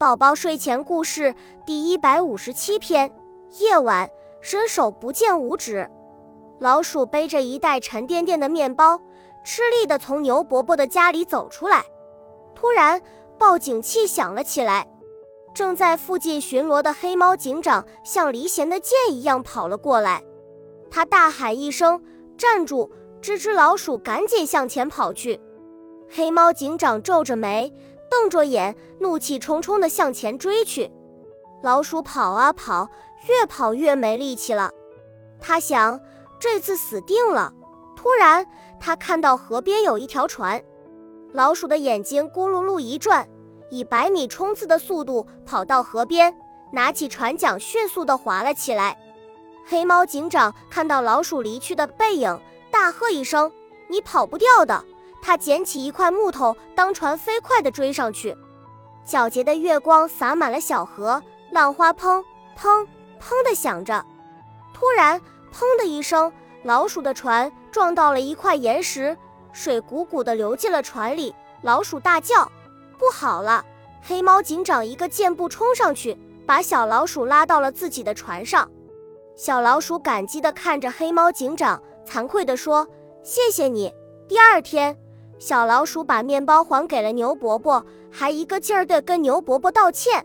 宝宝睡前故事第一百五十七篇：夜晚，伸手不见五指。老鼠背着一袋沉甸甸的面包，吃力地从牛伯伯的家里走出来。突然，报警器响了起来。正在附近巡逻的黑猫警长像离弦的箭一样跑了过来。他大喊一声：“站住！”吱吱老鼠赶紧向前跑去。黑猫警长皱着眉。瞪着眼，怒气冲冲地向前追去。老鼠跑啊跑，越跑越没力气了。他想，这次死定了。突然，他看到河边有一条船。老鼠的眼睛咕噜噜一转，以百米冲刺的速度跑到河边，拿起船桨，迅速地划了起来。黑猫警长看到老鼠离去的背影，大喝一声：“你跑不掉的！”他捡起一块木头，当船飞快地追上去。皎洁的月光洒满了小河，浪花砰砰砰地响着。突然，砰的一声，老鼠的船撞到了一块岩石，水鼓鼓地流进了船里。老鼠大叫：“不好了！”黑猫警长一个箭步冲上去，把小老鼠拉到了自己的船上。小老鼠感激地看着黑猫警长，惭愧地说：“谢谢你。”第二天。小老鼠把面包还给了牛伯伯，还一个劲儿地跟牛伯伯道歉。